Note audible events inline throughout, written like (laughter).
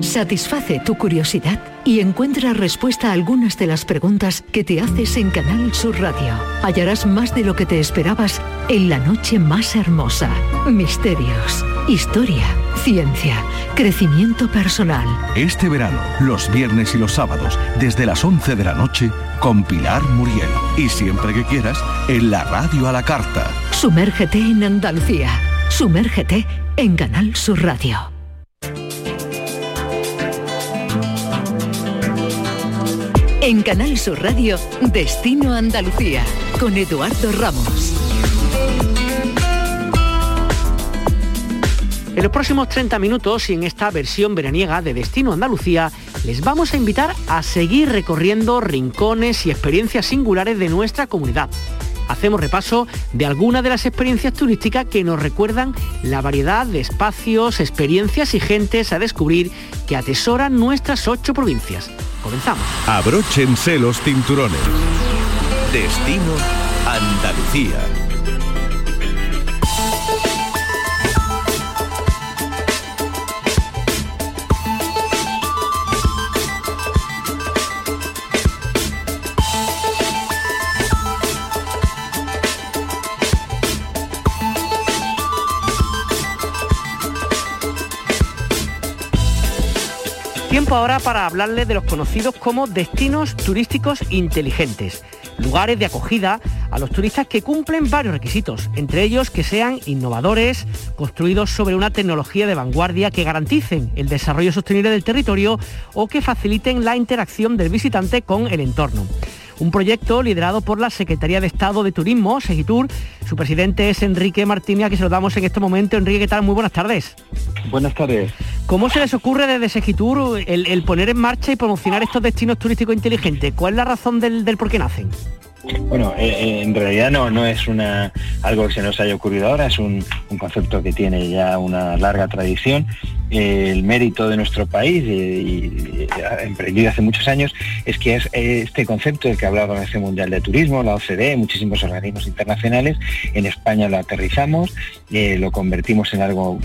Satisface tu curiosidad y encuentra respuesta a algunas de las preguntas que te haces en Canal Sur Radio. Hallarás más de lo que te esperabas en la noche más hermosa. Misterios, historia, ciencia, crecimiento personal. Este verano, los viernes y los sábados, desde las 11 de la noche, con Pilar Muriel. Y siempre que quieras, en la radio a la carta. Sumérgete en Andalucía. Sumérgete en Canal Sur Radio. En Canal Sur Radio, Destino Andalucía, con Eduardo Ramos. En los próximos 30 minutos y en esta versión veraniega de Destino Andalucía, les vamos a invitar a seguir recorriendo rincones y experiencias singulares de nuestra comunidad. Hacemos repaso de algunas de las experiencias turísticas que nos recuerdan la variedad de espacios, experiencias y gentes a descubrir que atesoran nuestras ocho provincias. Comenzamos. Abróchense los cinturones. Destino Andalucía. Tiempo ahora para hablarles de los conocidos como destinos turísticos inteligentes, lugares de acogida a los turistas que cumplen varios requisitos, entre ellos que sean innovadores, construidos sobre una tecnología de vanguardia que garanticen el desarrollo sostenible del territorio o que faciliten la interacción del visitante con el entorno un proyecto liderado por la Secretaría de Estado de Turismo, Segitur. Su presidente es Enrique Martínez, a quien saludamos en este momento. Enrique, ¿qué tal? Muy buenas tardes. Buenas tardes. ¿Cómo se les ocurre desde Segitur el, poner en marcha y promocionar estos destinos turísticos inteligentes? ¿Cuál es la razón del, del por qué nacen? Bueno, eh, eh, en realidad no, no es una, algo que se nos haya ocurrido ahora, es un, concepto que tiene ya una larga tradición. el mérito de nuestro país, y, emprendido hace muchos años, es que es este concepto del que hablaba la Organización Mundial de Turismo, la OCDE, muchísimos organismos internacionales, en España lo aterrizamos, eh, lo convertimos en algo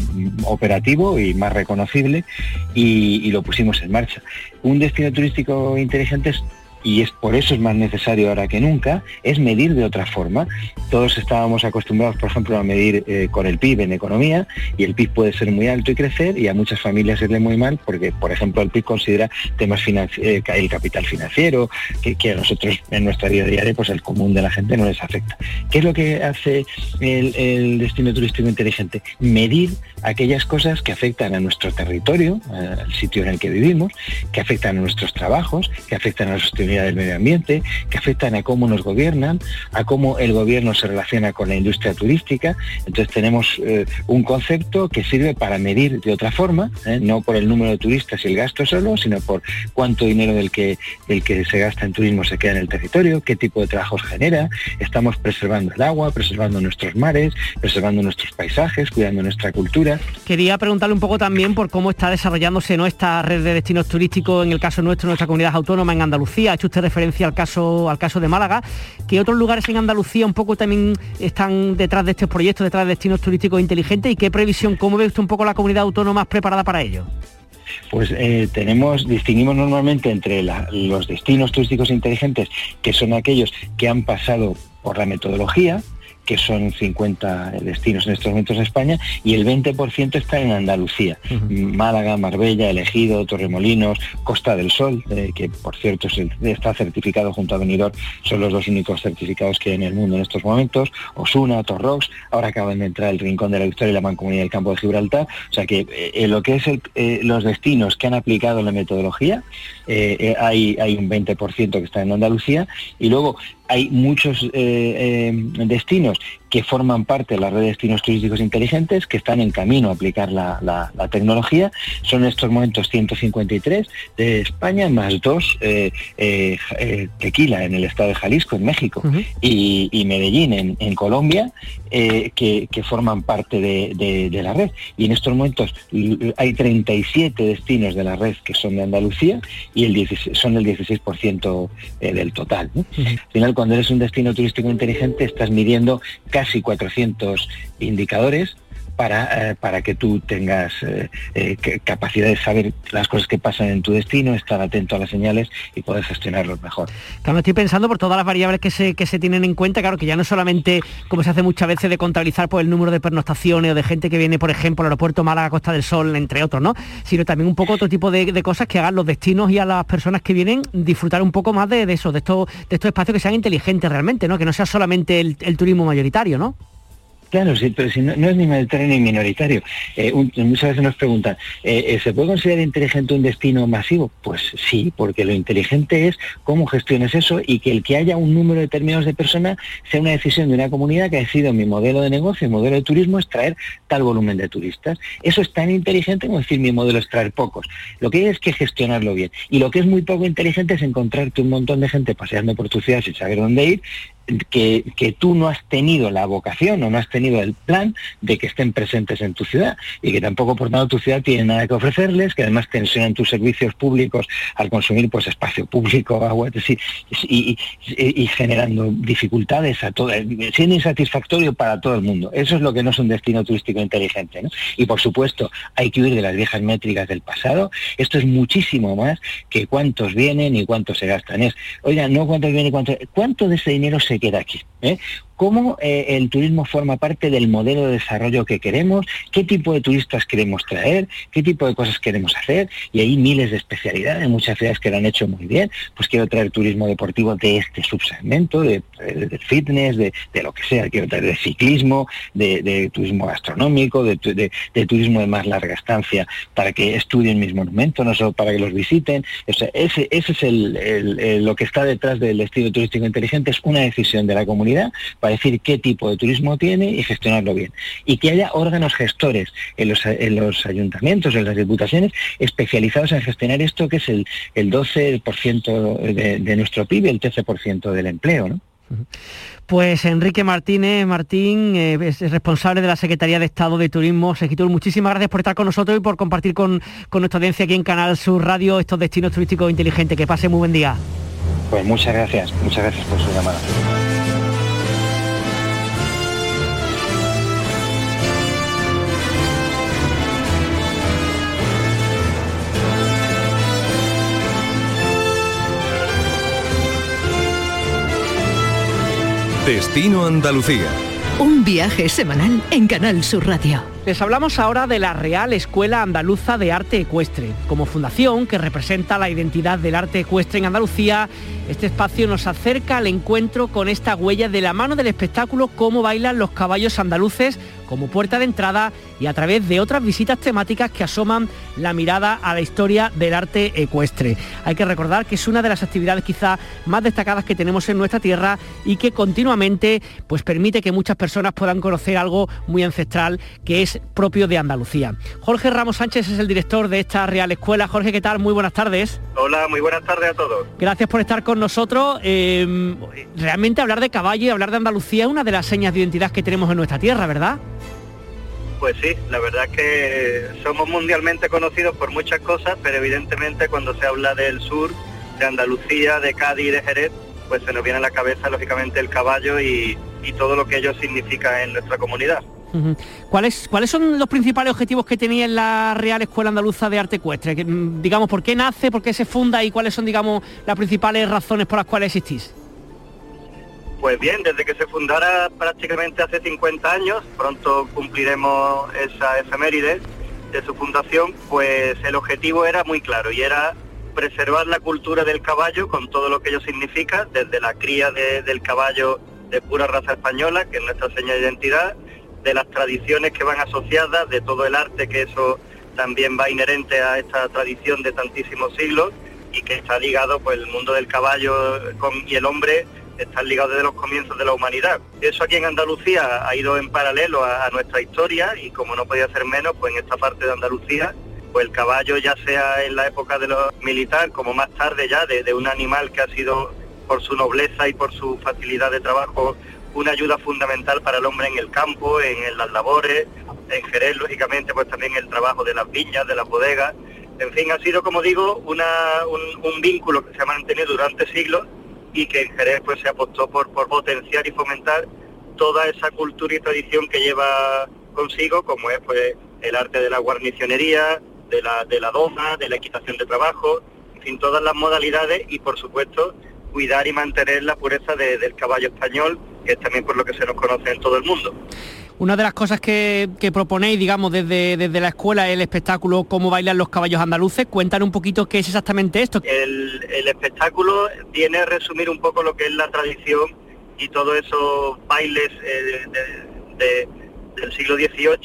operativo y más reconocible y, y lo pusimos en marcha. Un destino turístico inteligente es y es por eso es más necesario ahora que nunca, es medir de otra forma. Todos estábamos acostumbrados, por ejemplo, a medir eh, con el PIB en economía y el PIB puede ser muy alto y crecer y a muchas familias irle muy mal porque, por ejemplo, el PIB considera temas eh, el capital financiero, que, a nosotros en nuestra vida diaria, pues el común de la gente no les afecta. ¿Qué es lo que hace el, destino turístico inteligente? Medir aquellas cosas que afectan a nuestro territorio, al sitio en el que vivimos, que afectan a nuestros trabajos, que afectan a la del medio ambiente, que afectan a cómo nos gobiernan, a cómo el gobierno se relaciona con la industria turística. Entonces tenemos eh, un concepto que sirve para medir de otra forma, ¿eh? no por el número de turistas y el gasto solo, sino por cuánto dinero del que, del que se gasta en turismo se queda en el territorio, qué tipo de trabajos genera, estamos preservando el agua, preservando nuestros mares, preservando nuestros paisajes, cuidando nuestra cultura. Quería preguntarle un poco también por cómo está desarrollándose esta red de destinos turísticos, en el caso nuestro, nuestra comunidad autónoma en Andalucía hecho usted referencia al caso, al caso de Málaga, que otros lugares en Andalucía un poco también están detrás de este proyecto, detrás de destinos turísticos inteligentes y qué previsión, cómo ve usted un poco la comunidad autónoma preparada para ello. Pues eh, tenemos, distinguimos normalmente entre los destinos turísticos inteligentes, que son aquellos que han pasado por la metodología, que son 50 destinos en estos momentos en España, y el 20% está en Andalucía. Málaga, Marbella, Elegido, Torremolinos, Costa del Sol, eh, que por cierto está certificado junto a Benidorm, son los dos únicos certificados que hay en el mundo en estos momentos, Osuna, Torrox, ahora acaban de entrar el Rincón de la Victoria y la Mancomunidad del Campo de Gibraltar, o sea que eh, lo que es eh, los destinos que han aplicado la metodología, hay, hay un 20% que está en Andalucía, y luego hay muchos destinos que forman parte de la red de destinos turísticos inteligentes, que están en camino a aplicar la, tecnología. Son en estos momentos 153 de España, más dos eh, eh, eh, Tequila en el estado de Jalisco, en México, y, Medellín en, Colombia, que, forman parte de, la red. Y en estos momentos hay 37 destinos de la red que son de Andalucía y el son el 16% del total. Al final, cuando eres un destino turístico inteligente, estás midiendo casi 400 indicadores para, eh, para que tú tengas eh, eh, capacidad de saber las cosas que pasan en tu destino, estar atento a las señales y poder gestionarlos mejor. Claro, estoy pensando por todas las variables que se, que se tienen en cuenta, claro, que ya no solamente, como se hace muchas veces, de contabilizar por el número de pernoctaciones o de gente que viene, por ejemplo, al aeropuerto Málaga, Costa del Sol, entre otros, ¿no? Sino también un poco otro tipo de, cosas que hagan los destinos y a las personas que vienen disfrutar un poco más de, eso, de estos, de estos espacios que sean inteligentes realmente, ¿no? Que no sea solamente el, el turismo mayoritario, ¿no? Claro, sí, pero si no, es ni mayoritario ni minoritario. Eh, muchas veces nos preguntan, eh, eh, ¿se puede considerar inteligente un destino masivo? Pues sí, porque lo inteligente es cómo gestiones eso y que el que haya un número determinado de personas sea una decisión de una comunidad que ha decidido mi modelo de negocio, mi modelo de turismo es traer tal volumen de turistas. Eso es tan inteligente como decir mi modelo es traer pocos. Lo que hay es que gestionarlo bien. Y lo que es muy poco inteligente es encontrarte un montón de gente paseando por tu ciudad sin saber dónde ir que, tú no has tenido la vocación o no has tenido el plan de que estén presentes en tu ciudad y que tampoco por tanto tu ciudad tiene nada que ofrecerles, que además tensionan tus servicios públicos al consumir pues espacio público, agua, y, y, generando dificultades a todo, siendo insatisfactorio para todo el mundo. Eso es lo que no es un destino turístico inteligente. Y por supuesto hay que huir de las viejas métricas del pasado. Esto es muchísimo más que cuántos vienen y cuántos se gastan. Es, oiga, no cuántos vienen y cuántos, cuánto de ese dinero se queda aquí. ¿eh? cómo eh, el turismo forma parte del modelo de desarrollo que queremos, qué tipo de turistas queremos traer, qué tipo de cosas queremos hacer, y hay miles de especialidades, muchas ciudades que lo han hecho muy bien, pues quiero traer turismo deportivo de este subsegmento, de, fitness, de, lo que sea, de ciclismo, de, turismo gastronómico, de, turismo de más larga estancia, para que estudien mis monumentos, no solo para que los visiten. ese, ese es lo que está detrás del estilo turístico inteligente, es una decisión de la comunidad decir qué tipo de turismo tiene y gestionarlo bien. Y que haya órganos gestores en los, ayuntamientos, en las diputaciones, especializados en gestionar esto, que es el, 12% de, nuestro PIB el 13% del empleo. ¿no? Pues Enrique Martínez, Martín, eh, es responsable de la Secretaría de Estado de Turismo. Segitur, muchísimas gracias por estar con nosotros y por compartir con, con nuestra audiencia aquí en Canal Sur Radio estos destinos turísticos inteligentes. Que pase muy buen día. Pues muchas gracias, muchas gracias por su llamada. Destino Andalucía. Un viaje semanal en Canal Sur Radio. Les hablamos ahora de la Real Escuela Andaluza de Arte Ecuestre. Como fundación que representa la identidad del arte ecuestre en Andalucía, este espacio nos acerca al encuentro con esta huella de la mano del espectáculo Cómo bailan los caballos andaluces como puerta de entrada y a través de otras visitas temáticas que asoman la mirada a la historia del arte ecuestre. Hay que recordar que es una de las actividades quizá más destacadas que tenemos en nuestra tierra y que continuamente pues permite que muchas personas puedan conocer algo muy ancestral que es propio de Andalucía. Jorge Ramos Sánchez es el director de esta Real Escuela. Jorge, ¿qué tal? Muy buenas tardes. Hola, muy buenas tardes a todos. Gracias por estar con nosotros. Em, realmente hablar de caballo y hablar de Andalucía es una de las señas de identidad que tenemos en nuestra tierra, ¿verdad? Pues sí, la verdad es que somos mundialmente conocidos por muchas cosas, pero evidentemente cuando se habla del sur, de Andalucía, de Cádiz y de Jerez, pues se nos viene a la cabeza lógicamente el caballo y, todo lo que ello significa en nuestra comunidad. ¿Cuáles, ¿Cuáles son los principales objetivos que tenía la Real Escuela Andaluza de Arte Ecuestre? Mm, digamos, ¿por qué nace, por qué se funda y cuáles son, digamos, las principales razones por las cuales existís? Pues bien, desde que se fundara prácticamente hace 50 años, pronto cumpliremos esa efeméride de su fundación, pues el objetivo era muy claro y era preservar la cultura del caballo con todo lo que ello significa, desde la cría del caballo de pura raza española, que es nuestra seña de identidad, de las tradiciones que van asociadas, de todo el arte que eso también va inherente a esta tradición de tantísimos siglos, y que está ligado, pues el mundo del caballo y el hombre están ligados desde los comienzos de la humanidad. Eso aquí en Andalucía ha ido en paralelo a, nuestra historia y como no podía ser menos, pues en esta parte de Andalucía, pues el caballo ya sea en la época de los militares como más tarde ya de un animal que ha sido por su nobleza y por su facilidad de trabajo una ayuda fundamental para el hombre en el campo, en, las labores, en Jerez, lógicamente, pues también el trabajo de las viñas, de las bodegas. En fin, ha sido, como digo, un, vínculo que se ha mantenido durante siglos y que en Jerez pues, se apostó por, por potenciar y fomentar toda esa cultura y tradición que lleva consigo, como es pues, el arte de la guarnicionería, de la, de la doma, de la equitación de trabajo, en fin, todas las modalidades y, por supuesto, cuidar y mantener la pureza del caballo español, que es también por lo que se nos conoce en todo el mundo. Una de las cosas que, proponéis, digamos, desde, desde, la escuela es el espectáculo Cómo bailan los caballos andaluces. Cuéntanos un poquito qué es exactamente esto. El, espectáculo viene a resumir un poco lo que es la tradición y todos esos bailes eh, del siglo XVIII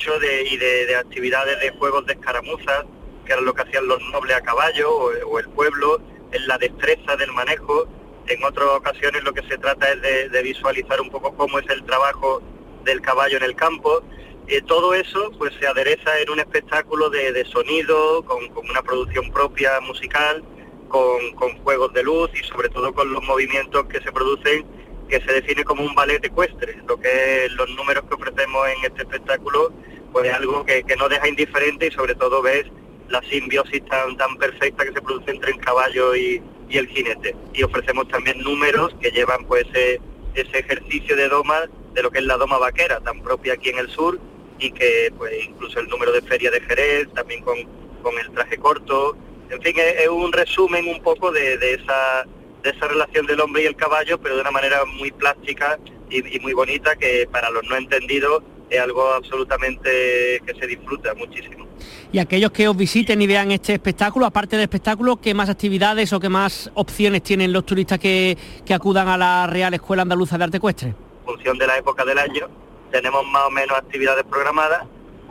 y de, actividades de juegos de escaramuzas, que era lo que hacían los nobles a caballo o, o el pueblo, en la destreza del manejo en otras ocasiones lo que se trata es de, visualizar un poco cómo es el trabajo del caballo en el campo. y todo eso pues se adereza en un espectáculo de, sonido, con, una producción propia musical, con, juegos de luz y sobre todo con los movimientos que se producen que se define como un ballet ecuestre. Lo que los números que ofrecemos en este espectáculo pues es algo que, no deja indiferente y sobre todo ves la simbiosis tan, tan perfecta que se produce entre el caballo y, y el jinete. Y ofrecemos también números que llevan pues ese, ejercicio de doma, de lo que es la doma vaquera, tan propia aquí en el sur, y que pues incluso el número de feria de Jerez, también con, con el traje corto, en fin, es, un resumen un poco de, esa de esa relación del hombre y el caballo, pero de una manera muy plástica y muy bonita que para los no entendidos es algo absolutamente que se disfruta muchísimo. Y aquellos que os visiten y vean este espectáculo, aparte del espectáculo, ¿qué más actividades o qué más opciones tienen los turistas que, acudan a la Real Escuela Andaluza de Arte Ecuestre? En función de la época del año, tenemos más o menos actividades programadas,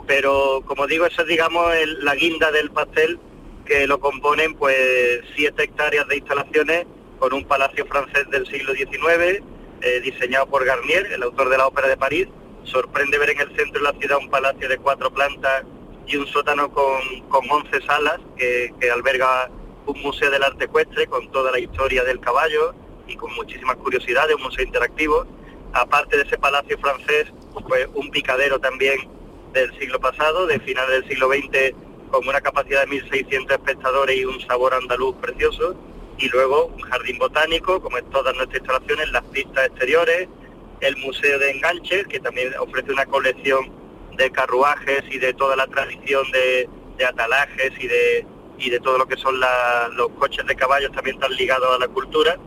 pero como digo, eso es digamos la guinda del pastel que lo componen pues siete hectáreas de instalaciones con un palacio francés del siglo XIX, eh, diseñado por Garnier, el autor de la Ópera de París, sorprende ver en el centro de la ciudad un palacio de cuatro plantas y un sótano con, con 11 salas que, alberga un museo del arte ecuestre con toda la historia del caballo y con muchísimas curiosidades, un museo interactivo. Aparte de ese palacio francés, pues un picadero también del siglo pasado, de final del siglo XX, con una capacidad de 1.600 espectadores y un sabor andaluz precioso. Y luego un jardín botánico, como en todas nuestras instalaciones, las pistas exteriores, el Museo de Enganches, que también ofrece una colección de carruajes y de toda la tradición de, atalajes y de, y de todo lo que son los coches de caballos también están ligados a la cultura.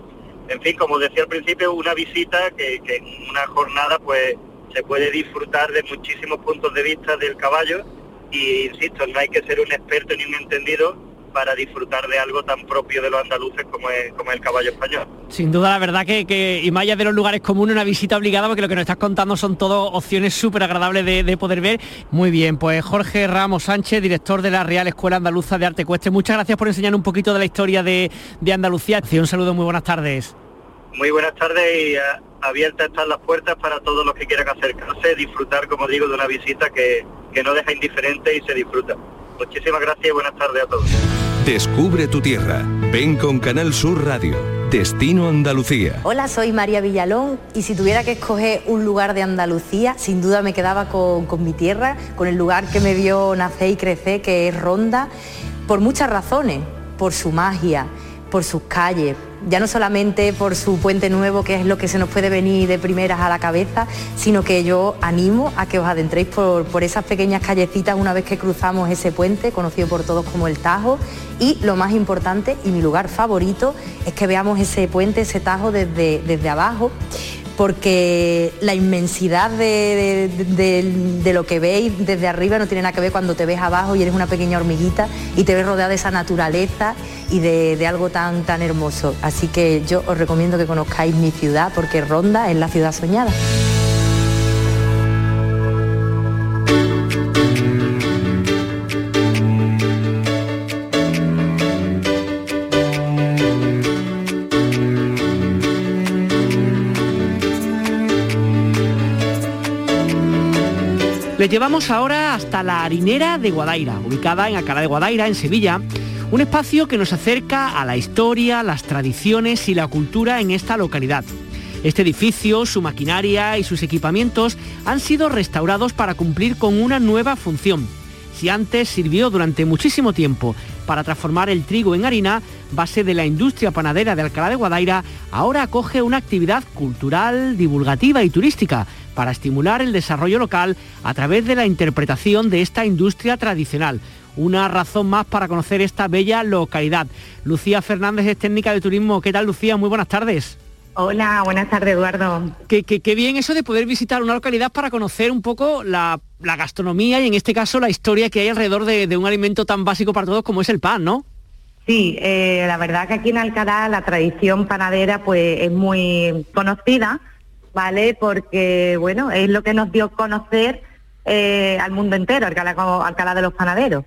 En fin, como decía al principio, una visita que, que en una jornada pues se puede disfrutar de muchísimos puntos de vista del caballo y insisto, no hay que ser un experto ni un entendido para disfrutar de algo tan propio de los andaluces como es, como el caballo español. Sin duda, la verdad que, que y más allá de los lugares comunes, una visita obligada, porque lo que nos estás contando son todo opciones súper agradables de, poder ver. Muy bien, pues Jorge Ramos Sánchez, director de la Real Escuela Andaluza de Arte Cueste, muchas gracias por enseñar un poquito de la historia de, de Andalucía. Un saludo, muy buenas tardes. Muy buenas tardes y eh, abiertas están las puertas para todos los que quieran acercarse, disfrutar, como digo, de una visita que, que no deja indiferente y se disfruta. Muchísimas gracias y buenas tardes a todos. Descubre tu tierra. Ven con Canal Sur Radio. Destino Andalucía. Hola, soy María Villalón y si tuviera que escoger un lugar de Andalucía, sin duda me quedaba con, con mi tierra, con el lugar que me vio nacer y crecer, que es Ronda, por muchas razones, por su magia, por sus calles, ya no solamente por su puente nuevo, que es lo que se nos puede venir de primeras a la cabeza, sino que yo animo a que os adentréis por, esas pequeñas callecitas una vez que cruzamos ese puente, conocido por todos como el Tajo, y lo más importante y mi lugar favorito es que veamos ese puente, ese Tajo desde, desde abajo porque la inmensidad de, lo que veis desde arriba no tiene nada que ver cuando te ves abajo y eres una pequeña hormiguita y te ves rodeada de esa naturaleza y de, algo tan, tan hermoso. Así que yo os recomiendo que conozcáis mi ciudad porque Ronda es la ciudad soñada. Les llevamos ahora hasta la harinera de Guadaira, ubicada en Alcalá de Guadaira, en Sevilla, un espacio que nos acerca a la historia, las tradiciones y la cultura en esta localidad. Este edificio, su maquinaria y sus equipamientos han sido restaurados para cumplir con una nueva función. Si antes sirvió durante muchísimo tiempo para transformar el trigo en harina, base de la industria panadera de Alcalá de Guadaira, ahora acoge una actividad cultural, divulgativa y turística para estimular el desarrollo local a través de la interpretación de esta industria tradicional. Una razón más para conocer esta bella localidad. Lucía Fernández es técnica de turismo. ¿Qué tal, Lucía? Muy buenas tardes. Hola, buenas tardes, Eduardo. Qué, bien eso de poder visitar una localidad para conocer un poco la, gastronomía y en este caso la historia que hay alrededor de, un alimento tan básico para todos como es el pan, ¿no? Sí, eh, la verdad que aquí en Alcalá la tradición panadera pues es muy conocida, ¿vale? Porque, bueno, es lo que nos dio a conocer eh, al mundo entero, Alcalá, de los Panaderos.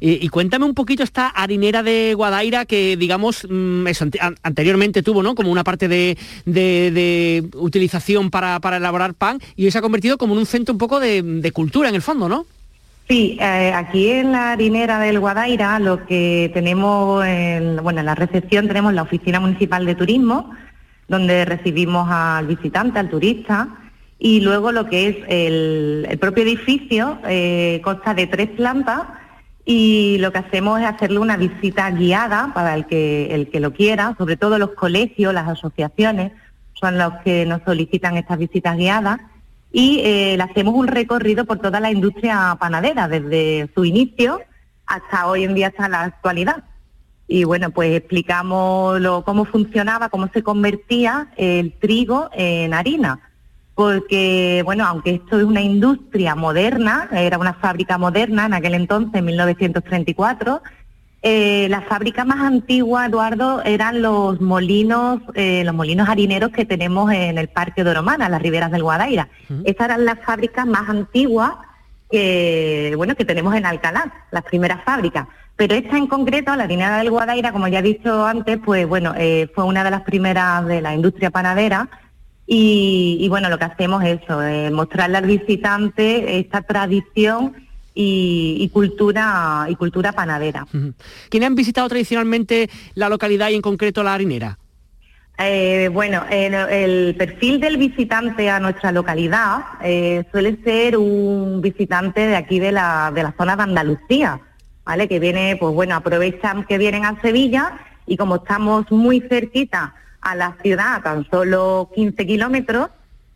y, cuéntame un poquito esta harinera de Guadaira que, digamos, mm, anteriormente tuvo, ¿no? Como una parte de, utilización para, elaborar pan y hoy se ha convertido como en un centro un poco de, cultura en el fondo, ¿no? Sí, eh, aquí en la harinera del Guadaira lo que tenemos, en, bueno, en la recepción tenemos la Oficina Municipal de Turismo, donde recibimos al visitante, al turista, y luego lo que es el, propio edificio eh, consta de tres plantas y lo que hacemos es hacerle una visita guiada para el que, el que lo quiera, sobre todo los colegios, las asociaciones, son los que nos solicitan estas visitas guiadas y eh, le hacemos un recorrido por toda la industria panadera, desde su inicio hasta hoy en día, hasta la actualidad. Y bueno, pues explicamos cómo funcionaba, cómo se convertía el trigo en harina porque, bueno, aunque esto es una industria moderna, era una fábrica moderna en aquel entonces, en 1934, eh, la fábrica más antigua, Eduardo, eran los molinos, eh, los molinos harineros que tenemos en el Parque de Oromana, las riberas del Guadaira. Esas eran las fábricas más antiguas que, bueno, que tenemos en Alcalá, las primeras fábricas. Pero esta en concreto, la harinera del Guadaira, como ya he dicho antes, pues bueno, eh, fue una de las primeras de la industria panadera y, bueno, lo que hacemos es eso, eh, mostrarle al visitante esta tradición y, cultura y cultura panadera. ¿Quiénes han visitado tradicionalmente la localidad y en concreto la harinera? Eh, bueno, el, perfil del visitante a nuestra localidad eh, suele ser un visitante de aquí de la, de la zona de Andalucía, ¿vale? Que viene, pues bueno, aprovechan que vienen a Sevilla y como estamos muy cerquita a la ciudad, a tan solo 15 kilómetros,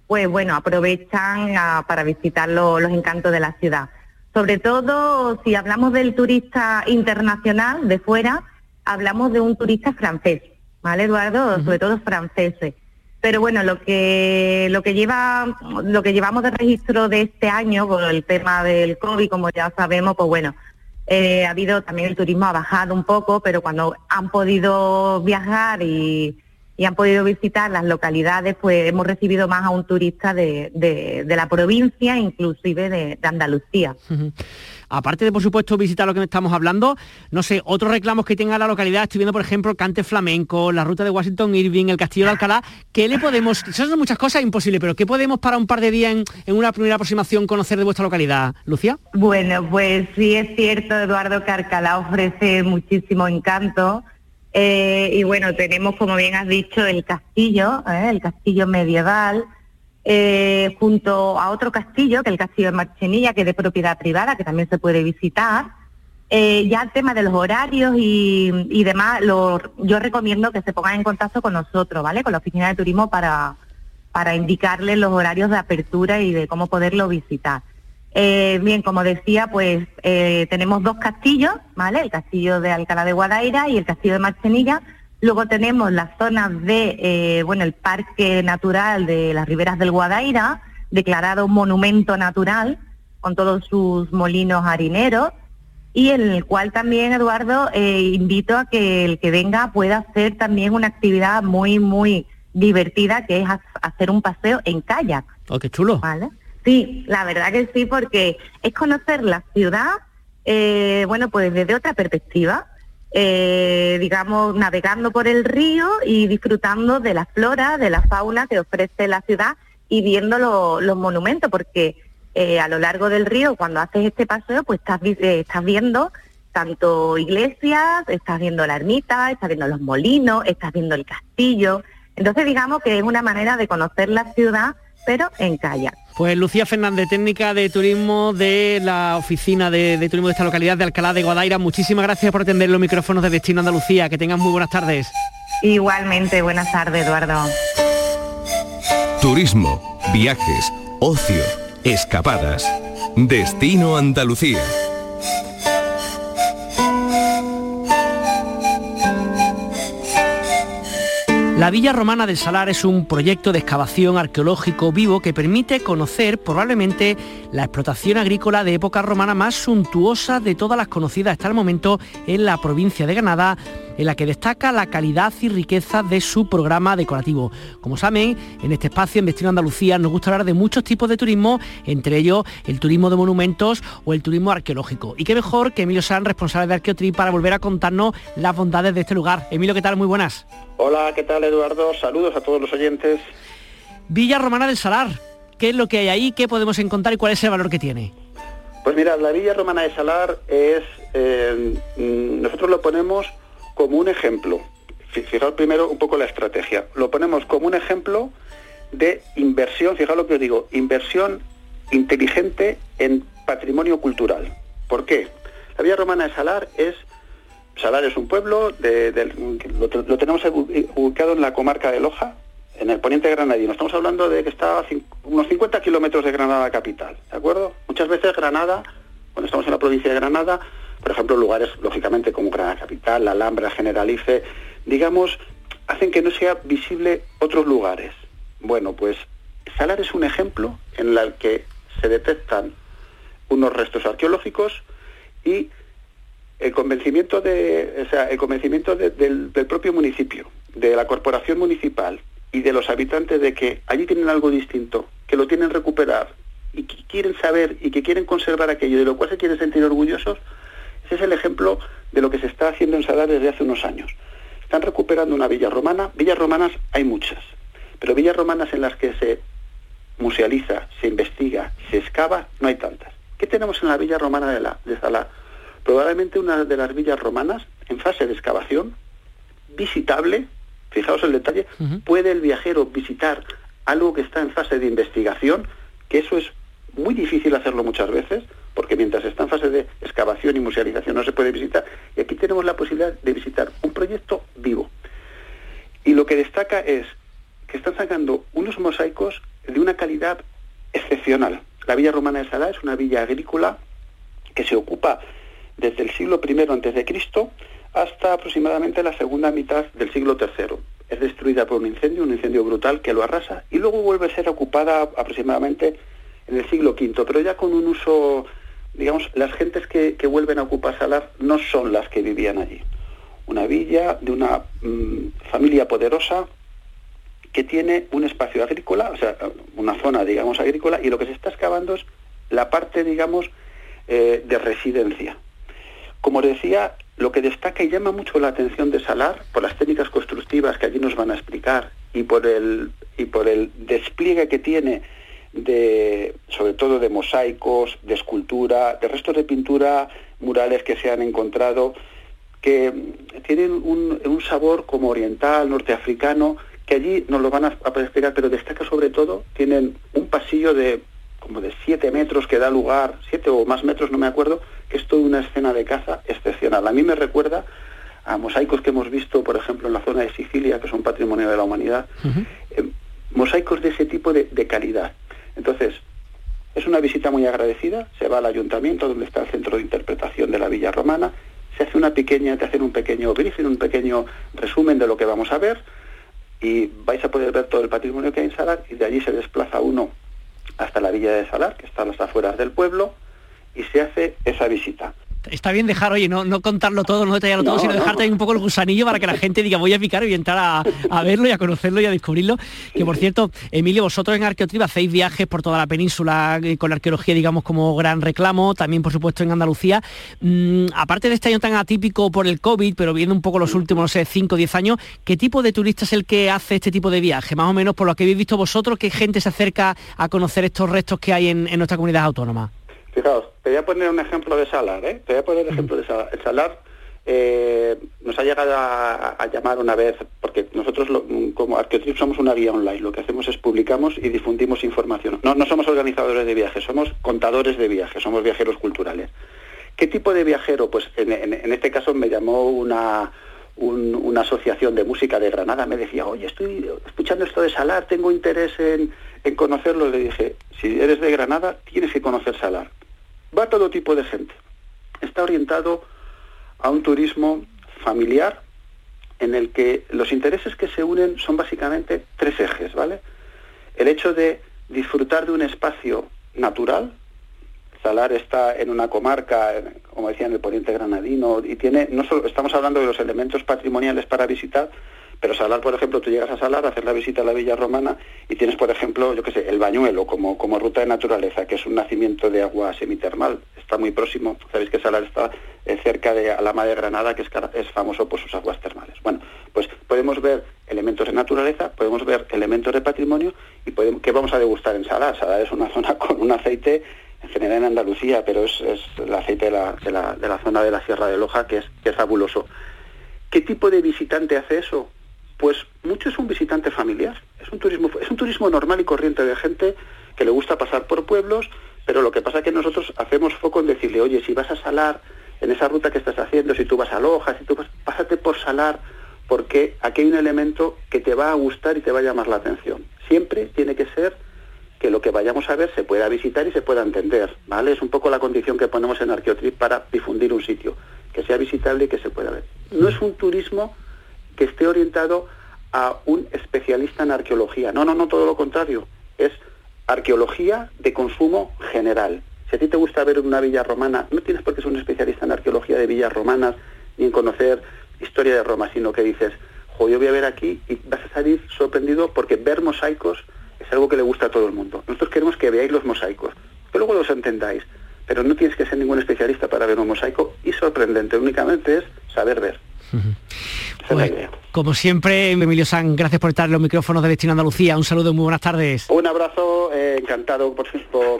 pues bueno, aprovechan para visitar los encantos de la ciudad. Sobre todo, si hablamos del turista internacional de fuera, hablamos de un turista francés, ¿vale, Eduardo? Sobre todo franceses. Pero bueno, lo que lo que lleva lo que llevamos de registro de este año con el tema del COVID, como ya sabemos, pues bueno, eh, ha habido también el turismo ha bajado un poco, pero cuando han podido viajar y han podido visitar las localidades, pues hemos recibido más a un turista de, de, la provincia, inclusive de, Andalucía. Aparte de, por supuesto, visitar lo que estamos hablando, no sé, otros reclamos que tenga la localidad, estoy viendo, por ejemplo, cante flamenco, la ruta de Washington Irving, el castillo de Alcalá, ¿qué le podemos, (laughs) son muchas cosas imposibles, pero ¿qué podemos para un par de días en, una primera aproximación conocer de vuestra localidad, Lucia? Bueno, pues sí es cierto, Eduardo, que Alcalá ofrece muchísimo encanto, eh, y bueno, tenemos, como bien has dicho, el castillo, ¿eh? el castillo medieval, eh, junto a otro castillo, que es el castillo de Marchenilla, que es de propiedad privada, que también se puede visitar. ya el tema de los horarios y, demás, yo recomiendo que se pongan en contacto con nosotros, ¿vale? Con la oficina de turismo para, para indicarles los horarios de apertura y de cómo poderlo visitar. Eh, bien, como decía, pues eh, tenemos dos castillos, ¿vale? El castillo de Alcalá de Guadaira y el castillo de Marchenilla. Luego tenemos las zonas de, eh, bueno, el Parque Natural de las Riberas del Guadaira, declarado monumento natural, con todos sus molinos harineros, y en el cual también, Eduardo, invito a que el que venga pueda hacer también una actividad muy, muy divertida, que es hacer un paseo en kayak. ¡Oh, qué chulo! ¿Vale? Sí, la verdad que sí, porque es conocer la ciudad, eh, bueno, pues desde otra perspectiva, eh, digamos, navegando por el río y disfrutando de la flora, de la fauna que ofrece la ciudad y viendo los monumentos, porque eh, a lo largo del río, cuando haces este paseo, pues estás, eh, estás viendo tanto iglesias, estás viendo la ermita, estás viendo los molinos, estás viendo el castillo. Entonces digamos que es una manera de conocer la ciudad, pero en kayak. Pues Lucía Fernández, técnica de turismo de la oficina de, de, turismo de esta localidad de Alcalá de Guadaira. Muchísimas gracias por atender los micrófonos de Destino Andalucía. Que tengan muy buenas tardes. Igualmente, buenas tardes, Eduardo. Turismo, viajes, ocio, escapadas. Destino Andalucía. La Villa Romana del Salar es un proyecto de excavación arqueológico vivo que permite conocer probablemente la explotación agrícola de época romana más suntuosa de todas las conocidas hasta el momento en la provincia de Granada, en la que destaca la calidad y riqueza de su programa decorativo. Como saben, en este espacio en Destino Andalucía nos gusta hablar de muchos tipos de turismo, entre ellos el turismo de monumentos o el turismo arqueológico. Y qué mejor que Emilio San, responsable de Arqueotri, para volver a contarnos las bondades de este lugar. Emilio, ¿qué tal? Muy buenas. Hola, ¿qué tal Eduardo? Saludos a todos los oyentes. Villa Romana del Salar, ¿qué es lo que hay ahí? ¿Qué podemos encontrar y cuál es el valor que tiene? Pues mira, la Villa Romana de Salar es, eh, nosotros lo ponemos como un ejemplo. Fijaos primero un poco la estrategia. Lo ponemos como un ejemplo de inversión, fijaos lo que os digo, inversión inteligente en patrimonio cultural. ¿Por qué? La Villa Romana de Salar es Salar es un pueblo, de, lo, tenemos ubicado en la comarca de Loja, en el poniente granadino. Estamos hablando de que está a unos 50 kilómetros de Granada capital, ¿de acuerdo? Muchas veces Granada, cuando estamos en la provincia de Granada, por ejemplo, lugares, lógicamente, como Granada capital, la Alhambra, Generalife, digamos, hacen que no sea visible otros lugares. Bueno, pues Salar es un ejemplo en el que se detectan unos restos arqueológicos y el convencimiento de, o sea, el convencimiento de, del, propio municipio, de la corporación municipal y de los habitantes de que allí tienen algo distinto, que lo tienen recuperar y que quieren saber y que quieren conservar aquello, de lo cual se quieren sentir orgullosos, ese es el ejemplo de lo que se está haciendo en Sadar desde hace unos años. Están recuperando una villa romana, villas romanas hay muchas, pero villas romanas en las que se musealiza, se investiga, se excava, no hay tantas. ¿Qué tenemos en la villa romana de, la, de? Probablemente una de las villas romanas en fase de excavación, visitable, fijaos el detalle, uh -huh. puede el viajero visitar algo que está en fase de investigación, que eso es muy difícil hacerlo muchas veces, porque mientras está en fase de excavación y musealización no se puede visitar, y aquí tenemos la posibilidad de visitar un proyecto vivo. Y lo que destaca es que están sacando unos mosaicos de una calidad excepcional. La Villa Romana de Salá es una villa agrícola que se ocupa desde el siglo I Cristo hasta aproximadamente la segunda mitad del siglo III. Es destruida por un incendio, un incendio brutal que lo arrasa y luego vuelve a ser ocupada aproximadamente en el siglo V, pero ya con un uso, digamos, las gentes que, que vuelven a ocupar Salar no son las que vivían allí. Una villa de una mmm, familia poderosa que tiene un espacio agrícola, o sea, una zona, digamos, agrícola, y lo que se está excavando es la parte, digamos, eh, de residencia. Como decía, lo que destaca y llama mucho la atención de Salar, por las técnicas constructivas que allí nos van a explicar y por el, y por el despliegue que tiene de, sobre todo de mosaicos, de escultura, de restos de pintura, murales que se han encontrado, que tienen un, sabor como oriental, norteafricano, que allí nos lo van a, a explicar, pero destaca sobre todo, tienen un pasillo de como de siete metros que da lugar, siete o más metros, no me acuerdo, que es toda una escena de caza excepcional. A mí me recuerda a mosaicos que hemos visto, por ejemplo, en la zona de Sicilia, que son patrimonio de la humanidad, uh -huh. eh, mosaicos de ese tipo de, de, calidad. Entonces, es una visita muy agradecida, se va al ayuntamiento, donde está el centro de interpretación de la Villa Romana, se hace una pequeña, te hacen un pequeño briefing, un pequeño resumen de lo que vamos a ver, y vais a poder ver todo el patrimonio que hay en Salar, y de allí se desplaza uno hasta la villa de Salar, que está a las afueras del pueblo, y se hace esa visita. Está bien dejar, oye, no, no contarlo todo, no detallarlo todo, sino dejarte ahí un poco el gusanillo para que la gente diga voy a picar y voy a entrar a, verlo y a conocerlo y a descubrirlo. Que por cierto, Emilio, vosotros en Arqueotrip hacéis viajes por toda la península eh, con la arqueología, digamos, como gran reclamo, también por supuesto en Andalucía. Mm, aparte de este año tan atípico por el COVID, pero viendo un poco los últimos, no sé, 5 o 10 años, ¿qué tipo de turista es el que hace este tipo de viaje? Más o menos por lo que habéis visto vosotros, ¿qué gente se acerca a conocer estos restos que hay en, en nuestra comunidad autónoma? Fijaos, te voy a poner un ejemplo de Salar, ¿eh? Te voy a poner un ejemplo de Salar. El Salar eh, nos ha llegado a, llamar una vez, porque nosotros como Arqueotrip somos una guía online, lo que hacemos es publicamos y difundimos información. No, no somos organizadores de viajes, somos contadores de viajes, somos viajeros culturales. ¿Qué tipo de viajero? Pues en, este caso me llamó una, una asociación de música de Granada, me decía, oye, estoy escuchando esto de Salar, tengo interés en, en conocerlo. Le dije, si eres de Granada, tienes que conocer Salar va todo tipo de gente. Está orientado a un turismo familiar en el que los intereses que se unen son básicamente tres ejes, ¿vale? El hecho de disfrutar de un espacio natural. Salar está en una comarca, como decía, en el poniente granadino, y tiene, no solo, estamos hablando de los elementos patrimoniales para visitar, pero Salar, por ejemplo, tú llegas a Salar, a hacer la visita a la Villa Romana y tienes, por ejemplo, yo qué sé, el Bañuelo como, como ruta de naturaleza, que es un nacimiento de agua semitermal. Está muy próximo, sabéis que Salar está eh, cerca de Alama de Granada, que es, es famoso por sus aguas termales. Bueno, pues podemos ver elementos de naturaleza, podemos ver elementos de patrimonio y podemos, ¿qué vamos a degustar en Salar? Salar es una (laughs) zona con un aceite en general en Andalucía, pero es, el aceite de la, de, la, de la, zona de la Sierra de Loja, que es, que es fabuloso. ¿Qué tipo de visitante hace eso? Pues mucho es un visitante familiar, es un turismo, es un turismo normal y corriente de gente que le gusta pasar por pueblos, pero lo que pasa es que nosotros hacemos foco en decirle, oye, si vas a Salar, en esa ruta que estás haciendo, si tú vas a Loja, si tú vas, pásate por Salar, porque aquí hay un elemento que te va a gustar y te va a llamar la atención. Siempre tiene que ser que lo que vayamos a ver se pueda visitar y se pueda entender, ¿vale? Es un poco la condición que ponemos en Arqueotrip para difundir un sitio, que sea visitable y que se pueda ver. No es un turismo que esté orientado a un especialista en arqueología. No, no, no, todo lo contrario. Es arqueología de consumo general. Si a ti te gusta ver una villa romana, no tienes por qué ser un especialista en arqueología de villas romanas ni en conocer historia de Roma, sino que dices, jo, yo voy a ver aquí y vas a salir sorprendido porque ver mosaicos es algo que le gusta a todo el mundo. Nosotros queremos que veáis los mosaicos, que luego los entendáis, pero no tienes que ser ningún especialista para ver un mosaico y sorprendente, únicamente es saber ver. Pues, como siempre, Emilio San, gracias por estar en los micrófonos de Destino Andalucía. Un saludo y muy buenas tardes. Un abrazo, eh, encantado, por,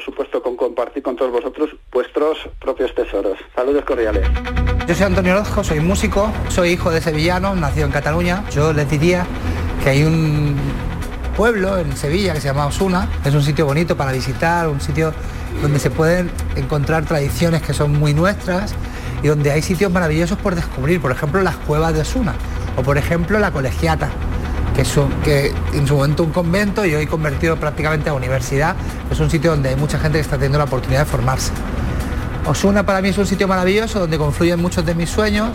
supuesto, con compartir con todos vosotros vuestros propios tesoros. Saludos cordiales. Yo soy Antonio Orozco, soy músico, soy hijo de sevillano, nacido en Cataluña. Yo les diría que hay un pueblo en Sevilla que se llama Osuna. Es un sitio bonito para visitar, un sitio donde se pueden encontrar tradiciones que son muy nuestras y donde hay sitios maravillosos por descubrir, por ejemplo las cuevas de Osuna o por ejemplo la colegiata, que, es que en su momento un convento y hoy convertido prácticamente a universidad, es un sitio donde hay mucha gente que está teniendo la oportunidad de formarse. Osuna para mí es un sitio maravilloso donde confluyen muchos de mis sueños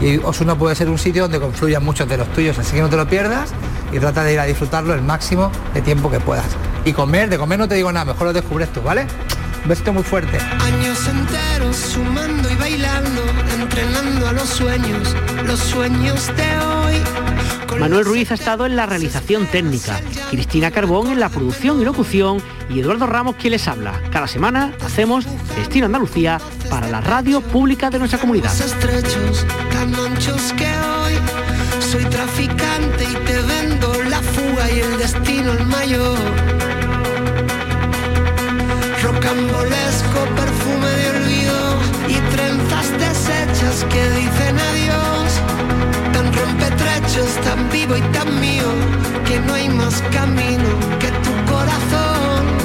y Osuna puede ser un sitio donde confluyan muchos de los tuyos, así que no te lo pierdas y trata de ir a disfrutarlo el máximo de tiempo que puedas. Y comer, de comer no te digo nada, mejor lo descubres tú, ¿vale? Besito muy fuerte. Años enteros sumando y bailando, entrenando a los sueños, los sueños de hoy. Manuel Ruiz ha estado en la realización técnica, Cristina Carbón en la producción y locución y Eduardo Ramos quien les habla. Cada semana hacemos Destino Andalucía para la radio pública de nuestra comunidad. Estrechos, tan anchos que hoy soy traficante y te vendo la fuga y el destino el mayor rocambolesco perfume de olvido y trenzas deshechas que dicen adiós. Tan rompetrechos, tan vivo y tan mío, que no hay más camino que tu corazón.